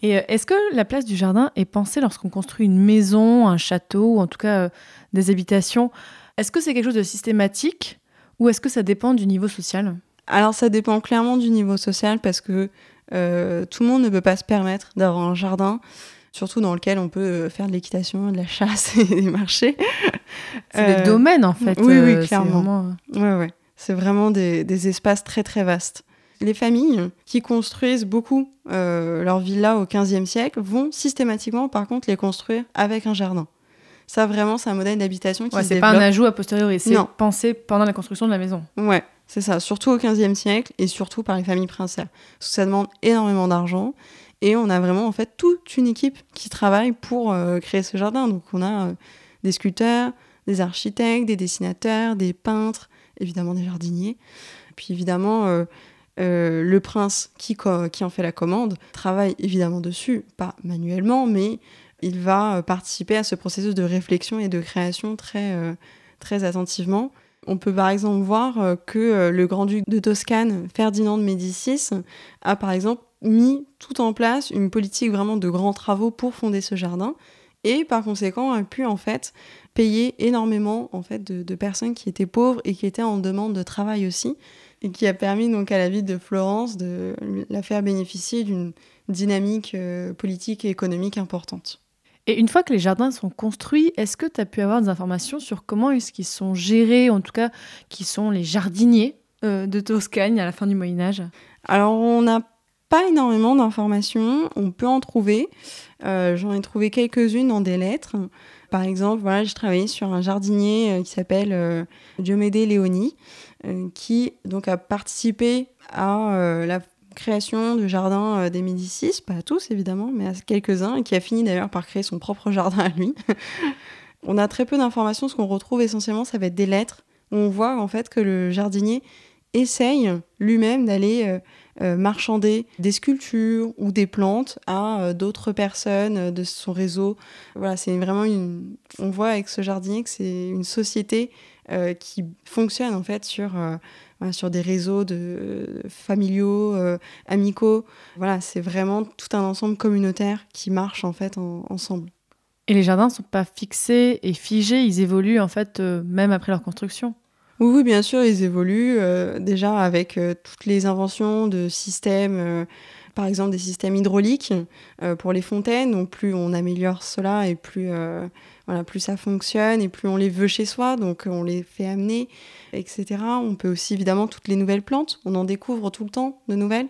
Et euh, est-ce que la place du jardin est pensée lorsqu'on construit une maison, un château, ou en tout cas euh, des habitations? Est-ce que c'est quelque chose de systématique ou est-ce que ça dépend du niveau social? Alors ça dépend clairement du niveau social parce que euh, tout le monde ne peut pas se permettre d'avoir un jardin, surtout dans lequel on peut faire de l'équitation, de la chasse *laughs* et des marchés. C'est des domaines en fait. Oui, oui, clairement. C'est vraiment... Ouais, ouais. C'est vraiment des, des espaces très très vastes les familles qui construisent beaucoup euh, leurs villas au XVe siècle vont systématiquement, par contre, les construire avec un jardin. Ça, vraiment, c'est un modèle d'habitation qui ouais, C'est pas un ajout a posteriori, c'est pensé pendant la construction de la maison. Ouais, c'est ça. Surtout au XVe siècle et surtout par les familles princières. ça demande énormément d'argent. Et on a vraiment, en fait, toute une équipe qui travaille pour euh, créer ce jardin. Donc, on a euh, des sculpteurs, des architectes, des dessinateurs, des peintres, évidemment des jardiniers. Puis, évidemment, euh, le prince qui, qui en fait la commande travaille évidemment dessus, pas manuellement, mais il va participer à ce processus de réflexion et de création très, très attentivement. On peut par exemple voir que le grand-duc de Toscane, Ferdinand de Médicis, a par exemple mis tout en place une politique vraiment de grands travaux pour fonder ce jardin et par conséquent a pu en fait payer énormément en fait de, de personnes qui étaient pauvres et qui étaient en demande de travail aussi et qui a permis donc à la ville de Florence de la faire bénéficier d'une dynamique euh, politique et économique importante. Et une fois que les jardins sont construits, est-ce que tu as pu avoir des informations sur comment est-ce qu'ils sont gérés, en tout cas qui sont les jardiniers euh, de Toscane à la fin du Moyen Âge? Alors on n'a pas énormément d'informations, on peut en trouver. Euh, j'en ai trouvé quelques-unes dans des lettres. Par exemple, voilà, j'ai travaillé sur un jardinier qui s'appelle Diomédé Léoni, euh, qui donc a participé à euh, la création du jardin euh, des Médicis, pas à tous évidemment, mais à quelques-uns, et qui a fini d'ailleurs par créer son propre jardin à lui. *laughs* on a très peu d'informations, ce qu'on retrouve essentiellement, ça va être des lettres, où on voit en fait que le jardinier essaye lui-même d'aller marchander des sculptures ou des plantes à d'autres personnes de son réseau. Voilà, c'est vraiment une. On voit avec ce jardinier que c'est une société euh, qui fonctionne en fait sur, euh, sur des réseaux de, familiaux, euh, amicaux. Voilà, c'est vraiment tout un ensemble communautaire qui marche en fait ensemble. Et les jardins ne sont pas fixés et figés, ils évoluent en fait même après leur construction. Oui, oui, bien sûr, ils évoluent déjà avec toutes les inventions de systèmes par exemple des systèmes hydrauliques pour les fontaines. Donc plus on améliore cela et plus voilà, plus ça fonctionne et plus on les veut chez soi, donc on les fait amener, etc. On peut aussi évidemment toutes les nouvelles plantes, on en découvre tout le temps de nouvelles.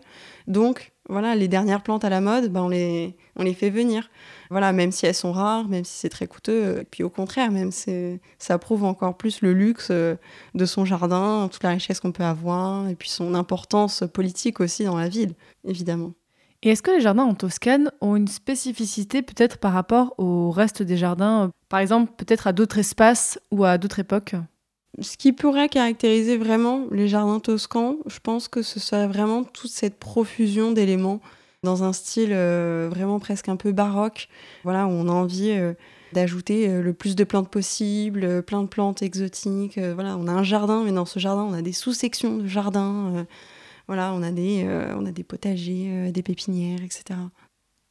Donc voilà, les dernières plantes à la mode, ben, on, les, on les fait venir. Voilà, même si elles sont rares, même si c'est très coûteux. Et puis au contraire, même ça prouve encore plus le luxe euh, de son jardin, toute la richesse qu'on peut avoir, et puis son importance politique aussi dans la ville, évidemment. Et est-ce que les jardins en Toscane ont une spécificité peut-être par rapport au reste des jardins, par exemple peut-être à d'autres espaces ou à d'autres époques? Ce qui pourrait caractériser vraiment les jardins toscans, je pense que ce serait vraiment toute cette profusion d'éléments dans un style euh, vraiment presque un peu baroque, voilà, où on a envie euh, d'ajouter euh, le plus de plantes possible, plein de plantes exotiques. voilà, on a un jardin, mais dans ce jardin, on a des sous-sections de jardin. Voilà, on a des, on a des potagers, des pépinières, etc.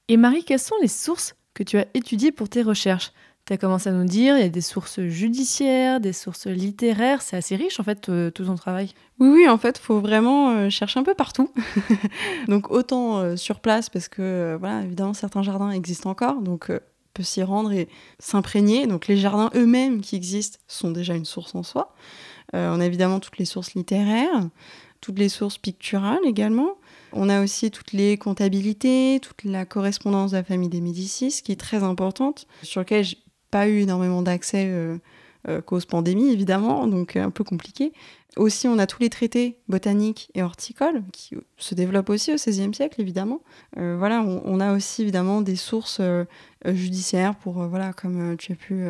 Et Marie, quelles sont les sources que tu as étudiées pour tes recherches? Tu as commencé à nous dire, il y a des sources judiciaires, des sources littéraires, c'est assez riche en fait euh, tout ton travail. Oui, oui, en fait, il faut vraiment euh, chercher un peu partout. *laughs* donc autant euh, sur place parce que voilà, évidemment certains jardins existent encore, donc on peut s'y rendre et s'imprégner. Donc les jardins eux-mêmes qui existent sont déjà une source en soi. on a évidemment toutes les sources littéraires, toutes les sources picturales également. On a aussi toutes les comptabilités, toute la correspondance de la famille des Médicis, qui est très importante, sur laquelle pas eu énormément d'accès euh, euh, cause pandémie, évidemment, donc euh, un peu compliqué. Aussi, on a tous les traités botaniques et horticoles qui se développent aussi au XVIe siècle, évidemment. voilà, on, a aussi évidemment des sources judiciaires pour, voilà, comme tu as pu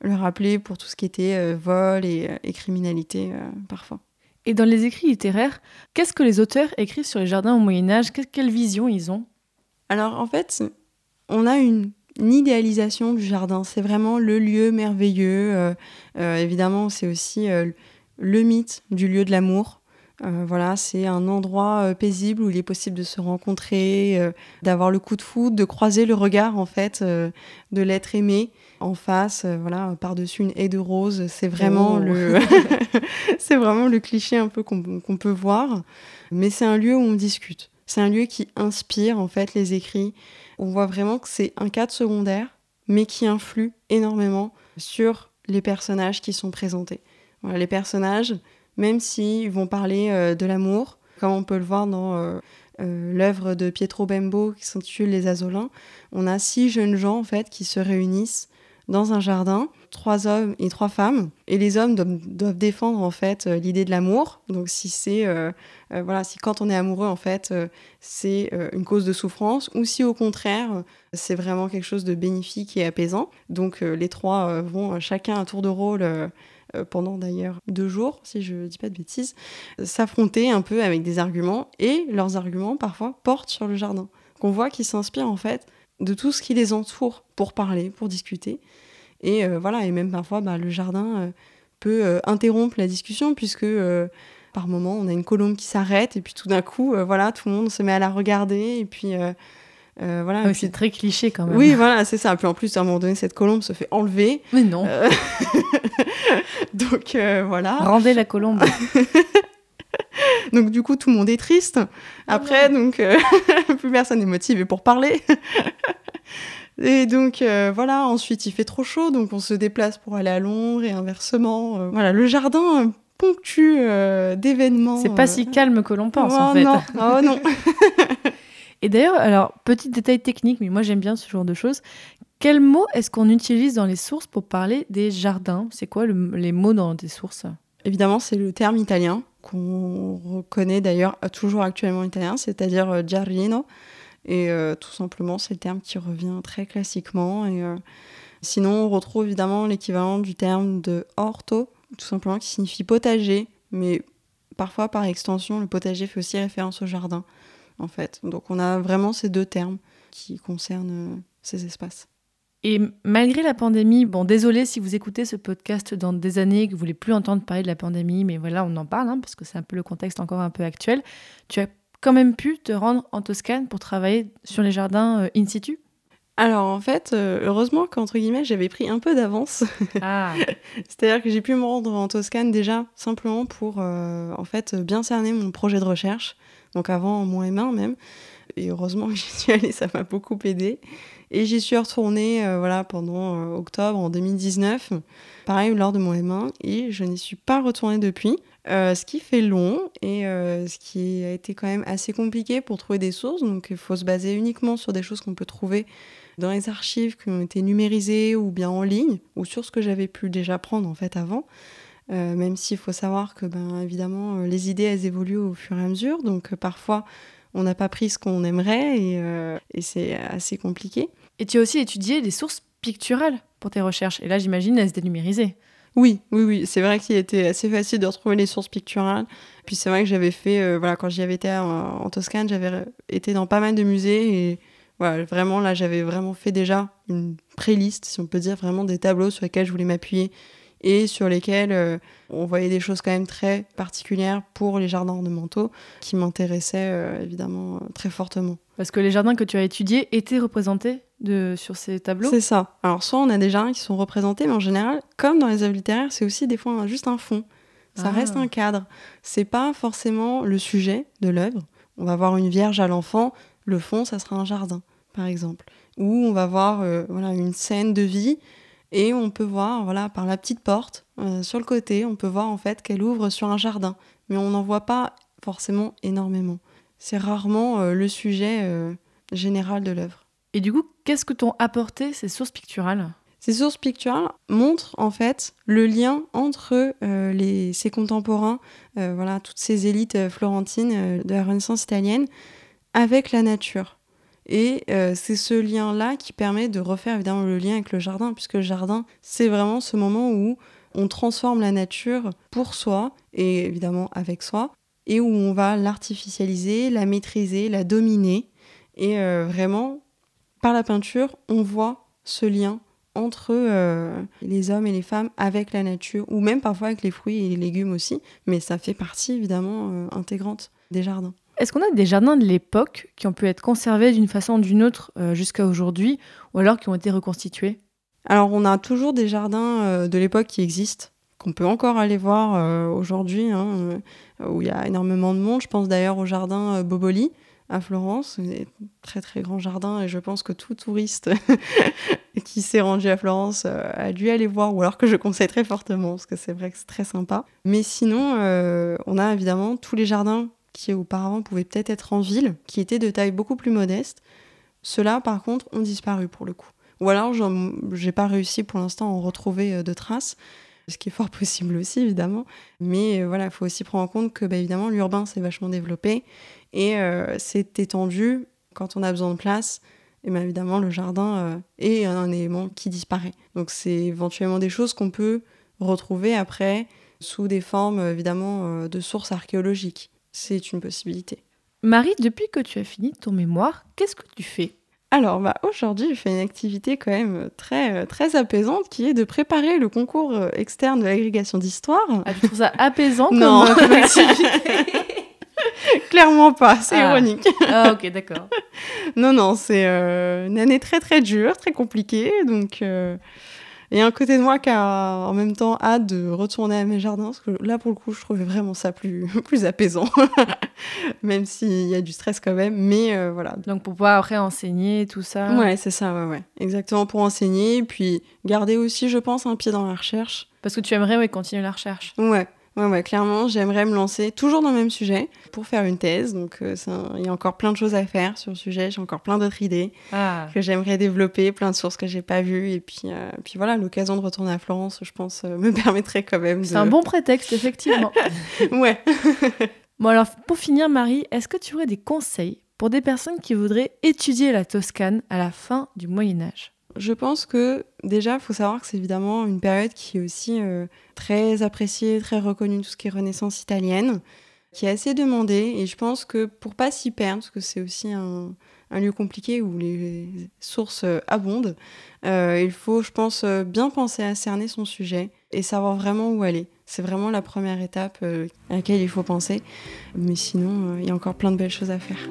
le rappeler, pour tout ce qui était vol et criminalité parfois. Et dans les écrits littéraires, qu'est-ce que les auteurs écrivent sur les jardins au Moyen Âge? Quelle vision ils ont? Alors en fait, on a une idéalisation du jardin. C'est vraiment le lieu merveilleux. Euh, euh, évidemment, c'est aussi euh, le mythe du lieu de l'amour. Voilà, c'est un endroit paisible où il est possible de se rencontrer, d'avoir le coup de foudre, de croiser le regard en fait de l'être aimé en face, voilà, par-dessus une haie de roses. C'est vraiment Oh. le, *laughs* *laughs* c'est vraiment le cliché un peu qu'on qu'on peut voir. Mais c'est un lieu où on discute. C'est un lieu qui inspire en fait les écrits. On voit vraiment que c'est un cadre secondaire, mais qui influe énormément sur les personnages qui sont présentés. Voilà, les personnages, même s'ils vont parler euh, de l'amour, comme on peut le voir dans euh, euh, l'œuvre de Pietro Bembo qui s'intitule Les Azolins, on a six jeunes gens en fait qui se réunissent dans un jardin, trois hommes et trois femmes, et les hommes doivent, défendre en fait l'idée de l'amour. Donc si c'est voilà, si quand on est amoureux en fait c'est une cause de souffrance, ou si au contraire c'est vraiment quelque chose de bénéfique et apaisant. Donc les trois vont chacun à tour de rôle. Euh, pendant d'ailleurs deux jours, si je dis pas de bêtises, s'affronter un peu avec des arguments et leurs arguments parfois portent sur le jardin. Qu'on voit qu'ils s'inspirent en fait de tout ce qui les entoure pour parler, pour discuter. Et euh, voilà, et même parfois, bah, le jardin euh, peut interrompre la discussion puisque par moment, on a une colombe qui s'arrête et puis tout d'un coup, voilà, tout le monde se met à la regarder et puis euh, voilà. Ah oui, C'est très cliché quand même. oui, voilà, c'est ça. Puis en plus, à un moment donné, cette colombe se fait enlever. Mais non. Euh, *laughs* Donc euh, voilà. Rendez la colombe. *laughs* Donc du coup, tout le monde est triste. Après, donc *laughs* plus personne n'est motivé pour parler. Et donc euh, voilà, ensuite il fait trop chaud, donc on se déplace pour aller à l'ombre et inversement. euh, voilà, le jardin euh, ponctue d'événements. C'est pas si calme que l'on pense oh en fait. Non, oh non. Et d'ailleurs, alors, petit détail technique, mais moi j'aime bien ce genre de choses. Quels mots est-ce qu'on utilise dans les sources pour parler des jardins? C'est quoi le- les mots dans des sources? Évidemment, c'est le terme italien qu'on reconnaît d'ailleurs toujours actuellement en italien, c'est-à-dire euh, giardino. Et euh, tout simplement, c'est le terme qui revient très classiquement. Et, euh, sinon, on retrouve évidemment l'équivalent du terme de orto, tout simplement qui signifie potager. Mais parfois, par extension, le potager fait aussi référence au jardin, en fait. Donc, on a vraiment ces deux termes qui concernent euh, ces espaces. Et malgré la pandémie, bon, désolé si vous écoutez ce podcast dans des années et que vous voulez plus entendre parler de la pandémie, mais voilà, on en parle, hein, parce que c'est un peu le contexte encore un peu actuel. Tu as quand même pu te rendre en Toscane pour travailler sur les jardins euh, in situ? Alors, en fait, euh, heureusement qu'entre guillemets, j'avais pris un peu d'avance. *laughs* Ah, C'est-à-dire que j'ai pu me rendre en Toscane déjà simplement pour euh, en fait bien cerner mon projet de recherche. Donc avant mon M1 même. Et heureusement que *laughs* j'y suis allée, ça m'a beaucoup aidé. Et j'y suis retournée euh, voilà, pendant euh, octobre en 2019, pareil lors de mon M1, et je n'y suis pas retournée depuis. Euh, ce qui fait long et ce qui a été quand même assez compliqué pour trouver des sources. Donc il faut se baser uniquement sur des choses qu'on peut trouver dans les archives qui ont été numérisées ou bien en ligne ou sur ce que j'avais pu déjà prendre en fait avant. Euh, même s'il faut savoir que ben évidemment euh, les idées elles évoluent au fur et à mesure. Donc euh, parfois on n'a pas pris ce qu'on aimerait et, euh, et c'est assez compliqué. Et tu as aussi étudié des sources picturales pour tes recherches. Et là, j'imagine, elles étaient numérisées. Oui, oui, oui. C'est vrai qu'il était assez facile de retrouver les sources picturales. Puis c'est vrai que j'avais fait, euh, voilà, quand j'y avais été en, en Toscane, j'avais été dans pas mal de musées et voilà, vraiment là, j'avais vraiment fait déjà une pré-liste, si on peut dire, vraiment des tableaux sur lesquels je voulais m'appuyer et sur lesquels euh, on voyait des choses quand même très particulières pour les jardins ornementaux qui m'intéressaient euh, évidemment euh, très fortement. Parce que les jardins que tu as étudiés étaient représentés de, sur ces tableaux? C'est ça. Alors soit on a des jardins qui sont représentés, mais en général, comme dans les œuvres littéraires, c'est aussi des fois un- juste un fond. Ça Ah. reste un cadre. C'est pas forcément le sujet de l'œuvre. On va voir une vierge à l'enfant, le fond, ça sera un jardin, par exemple. Ou on va voir euh, voilà, une scène de vie et on peut voir voilà, par la petite porte euh, sur le côté, on peut voir en fait qu'elle ouvre sur un jardin. Mais on n'en voit pas forcément énormément. C'est rarement euh, le sujet euh, général de l'œuvre. Et du coup, qu'est-ce que t'ont apporté ces sources picturales? Ces sources picturales montrent en fait le lien entre euh, les, ses contemporains, euh, voilà, toutes ces élites florentines euh, de la Renaissance italienne, avec la nature. Et euh, c'est ce lien-là qui permet de refaire évidemment le lien avec le jardin, puisque le jardin, c'est vraiment ce moment où on transforme la nature pour soi, et évidemment avec soi, et où on va l'artificialiser, la maîtriser, la dominer. Et euh, vraiment, par la peinture, on voit ce lien entre euh, les hommes et les femmes avec la nature, ou même parfois avec les fruits et les légumes aussi, mais ça fait partie évidemment intégrante des jardins. Est-ce qu'on a des jardins de l'époque qui ont pu être conservés d'une façon ou d'une autre euh, jusqu'à aujourd'hui, ou alors qui ont été reconstitués? Alors on a toujours des jardins euh, de l'époque qui existent, qu'on peut encore aller voir euh, aujourd'hui, hein, où il y a énormément de monde. Je pense d'ailleurs au jardin Boboli à Florence, un très très grand jardin, et je pense que tout touriste *laughs* qui s'est rendu à Florence a dû aller voir, ou alors que je conseille très fortement, parce que c'est vrai que c'est très sympa. Mais sinon, on a évidemment tous les jardins qui auparavant pouvaient peut-être être en ville, qui étaient de taille beaucoup plus modeste. Ceux-là, par contre, ont disparu pour le coup. Ou alors, j'ai pas réussi pour l'instant à en retrouver euh, de traces, ce qui est fort *laughs* possible aussi, évidemment. Mais euh, voilà, il faut aussi prendre en compte que, bah, évidemment, l'urbain s'est vachement développé et euh, c'est étendu quand on a besoin de place. Et bien évidemment, le jardin euh, est un élément qui disparaît. Donc, c'est éventuellement des choses qu'on peut retrouver après sous des formes, évidemment, de sources archéologiques. C'est une possibilité. Marie, depuis que tu as fini ton mémoire, qu'est-ce que tu fais? Alors, bah, aujourd'hui, je fais une activité quand même très, euh, très apaisante qui est de préparer le concours euh, externe de l'agrégation d'histoire. ah, Tu trouves ça apaisant comme, Non. euh, comme *laughs* activité? Clairement pas, c'est Ah. ironique. Ah ok, d'accord. *laughs* Non, non, c'est euh, une année très très dure, très compliquée. Donc, euh, a un côté de moi qui a en même temps hâte de retourner à mes jardins, parce que là, pour le coup, je trouvais vraiment ça plus, *laughs* plus apaisant. *laughs* même s'il y a du stress quand même. Mais euh, voilà. Donc pour pouvoir après enseigner tout ça. Ouais, c'est ça, ouais, ouais. Exactement pour enseigner, puis garder aussi, je pense, un pied dans la recherche. Parce que tu aimerais ouais, continuer la recherche. Ouais. Ouais, ouais, clairement, j'aimerais me lancer toujours dans le même sujet pour faire une thèse. Donc, euh, il y a encore plein de choses à faire sur le sujet. J'ai encore plein d'autres idées Ah. que j'aimerais développer, plein de sources que j'ai pas vues. Et puis, euh, puis voilà, l'occasion de retourner à Florence, je pense, euh, *laughs* me permettrait quand même de. C'est un bon prétexte, effectivement. *laughs* ouais. *laughs* bon alors, pour finir, Marie, est-ce que tu aurais des conseils pour des personnes qui voudraient étudier la Toscane à la fin du Moyen Âge? Je pense que déjà, il faut savoir que c'est évidemment une période qui est aussi euh, très appréciée, très reconnue, tout ce qui est Renaissance italienne, qui est assez demandée. Et je pense que pour pas s'y perdre, parce que c'est aussi un, lieu compliqué où les sources euh, abondent, euh, il faut, je pense, bien penser à cerner son sujet et savoir vraiment où aller. C'est vraiment la première étape à laquelle il faut penser. Mais sinon, il y a encore plein de belles choses à faire.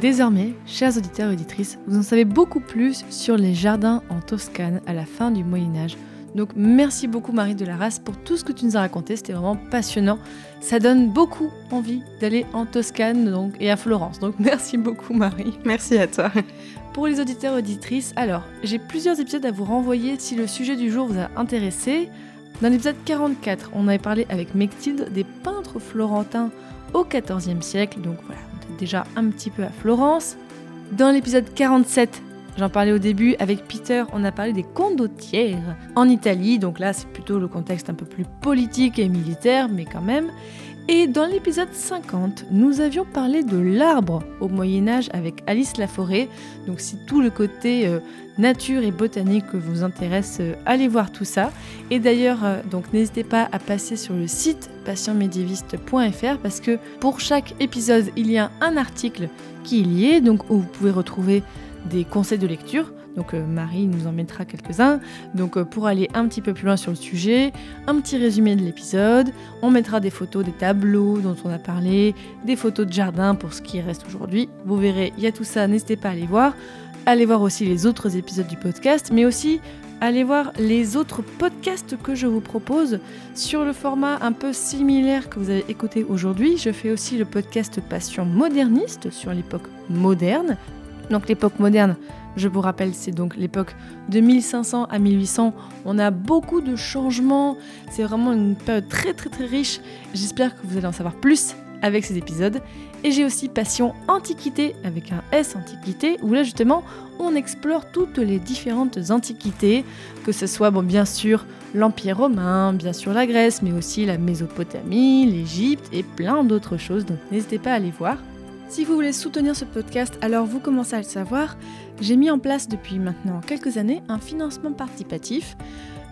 Désormais, chers auditeurs et auditrices, vous en savez beaucoup plus sur les jardins en Toscane à la fin du Moyen Âge, Donc merci beaucoup Marie de la Race pour tout ce que tu nous as raconté, c'était vraiment passionnant. Ça donne beaucoup envie d'aller en Toscane donc, et à Florence. Donc *laughs* merci beaucoup Marie. Merci à toi. Pour les auditeurs et auditrices, alors j'ai plusieurs épisodes à vous renvoyer si le sujet du jour vous a intéressé. Dans l'épisode 44, on avait parlé avec Mechtilde des peintres florentins au XIVe siècle, donc voilà, déjà un petit peu à Florence. Dans l'épisode 47, j'en parlais au début, avec Peter, on a parlé des condottières en Italie, donc là c'est plutôt le contexte un peu plus politique et militaire, mais quand même. Et dans l'épisode 50, nous avions parlé de l'arbre au Moyen Âge avec Alice Laforêt. Donc si tout le côté euh, nature et botanique vous intéresse, euh, allez voir tout ça. Et d'ailleurs, euh, donc n'hésitez pas à passer sur le site patientmédiéviste.fr parce que pour chaque épisode, il y a un article qui est lié, donc où vous pouvez retrouver des conseils de lecture. Donc euh, Marie nous en mettra quelques-uns. Donc euh, pour aller un petit peu plus loin sur le sujet, un petit résumé de l'épisode, on mettra des photos des tableaux dont on a parlé, des photos de jardin pour ce qui reste aujourd'hui. Vous verrez, il y a tout ça, n'hésitez pas à aller voir. Allez voir aussi les autres épisodes du podcast, mais aussi allez voir les autres podcasts que je vous propose sur le format un peu similaire que vous avez écouté aujourd'hui. Je fais aussi le podcast Passion moderniste sur l'époque moderne. Donc l'époque moderne, je vous rappelle, c'est donc l'époque de 1500 à 1800. On a beaucoup de changements. C'est vraiment une période très très très riche. J'espère que vous allez en savoir plus avec ces épisodes. Et j'ai aussi Passion Antiquité avec un S Antiquité où là justement on explore toutes les différentes antiquités, que ce soit bien sûr l'Empire romain, bien sûr la Grèce, mais aussi la Mésopotamie, l'Égypte et plein d'autres choses. Donc n'hésitez pas à aller voir. Si vous voulez soutenir ce podcast, alors vous commencez à le savoir, j'ai mis en place depuis maintenant quelques années un financement participatif.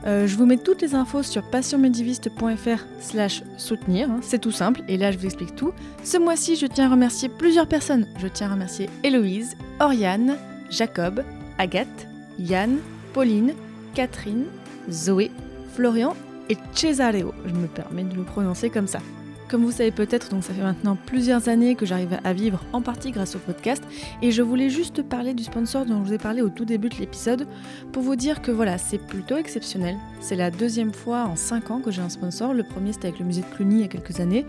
Euh, je vous mets toutes les infos sur passionmédiviste.fr slash soutenir, hein, c'est tout simple, et là je vous explique tout. Ce mois-ci, je tiens à remercier plusieurs personnes. Je tiens à remercier Héloïse, Oriane, Jacob, Agathe, Yann, Pauline, Catherine, Zoé, Florian et Cesareo. Je me permets de le prononcer comme ça. Comme vous savez peut-être, donc ça fait maintenant plusieurs années que j'arrive à vivre en partie grâce au podcast et je voulais juste parler du sponsor dont je vous ai parlé au tout début de l'épisode pour vous dire que voilà, c'est plutôt exceptionnel. C'est la deuxième fois en 5 ans que j'ai un sponsor. Le premier c'était avec le musée de Cluny il y a quelques années.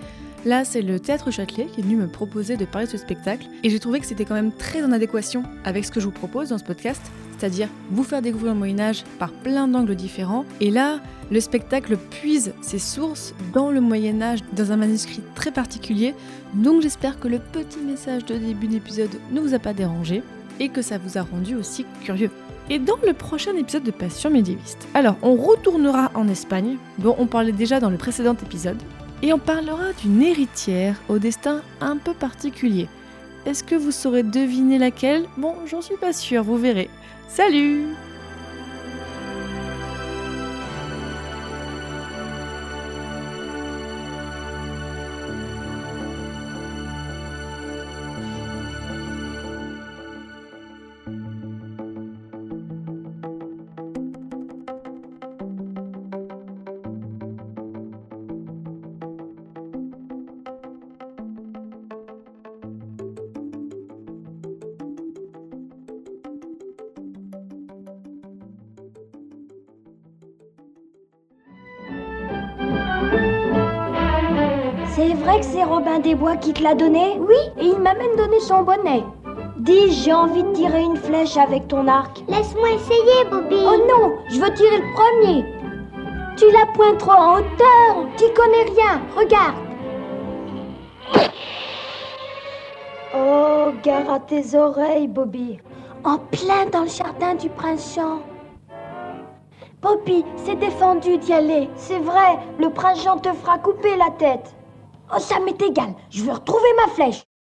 Là, c'est le Théâtre Châtelet qui est venu me proposer de parler de ce spectacle et j'ai trouvé que c'était quand même très en adéquation avec ce que je vous propose dans ce podcast, c'est-à-dire vous faire découvrir le Moyen Âge par plein d'angles différents. Et là, le spectacle puise ses sources dans le Moyen Âge, dans un manuscrit très particulier, donc j'espère que le petit message de début d'épisode ne vous a pas dérangé et que ça vous a rendu aussi curieux. Et dans le prochain épisode de Passion médiéviste, alors on retournera en Espagne, dont on parlait déjà dans le précédent épisode, et on parlera d'une héritière au destin un peu particulier. Est-ce que vous saurez deviner laquelle? Bon, j'en suis pas sûre, vous verrez. Salut vrai que c'est Robin des Bois qui te l'a donné Oui, et il m'a même donné son bonnet. Dis, j'ai envie de tirer une flèche avec ton arc. Laisse-moi essayer, Bobby. Oh non, je veux tirer le premier. Tu la pointes trop en hauteur, t'y connais rien. Regarde. Oh, gare à tes oreilles, Bobby. En plein dans le jardin du prince Jean. Bobby, c'est défendu d'y aller. C'est vrai, le prince Jean te fera couper la tête. Oh, ça m'est égal. Je veux retrouver ma flèche.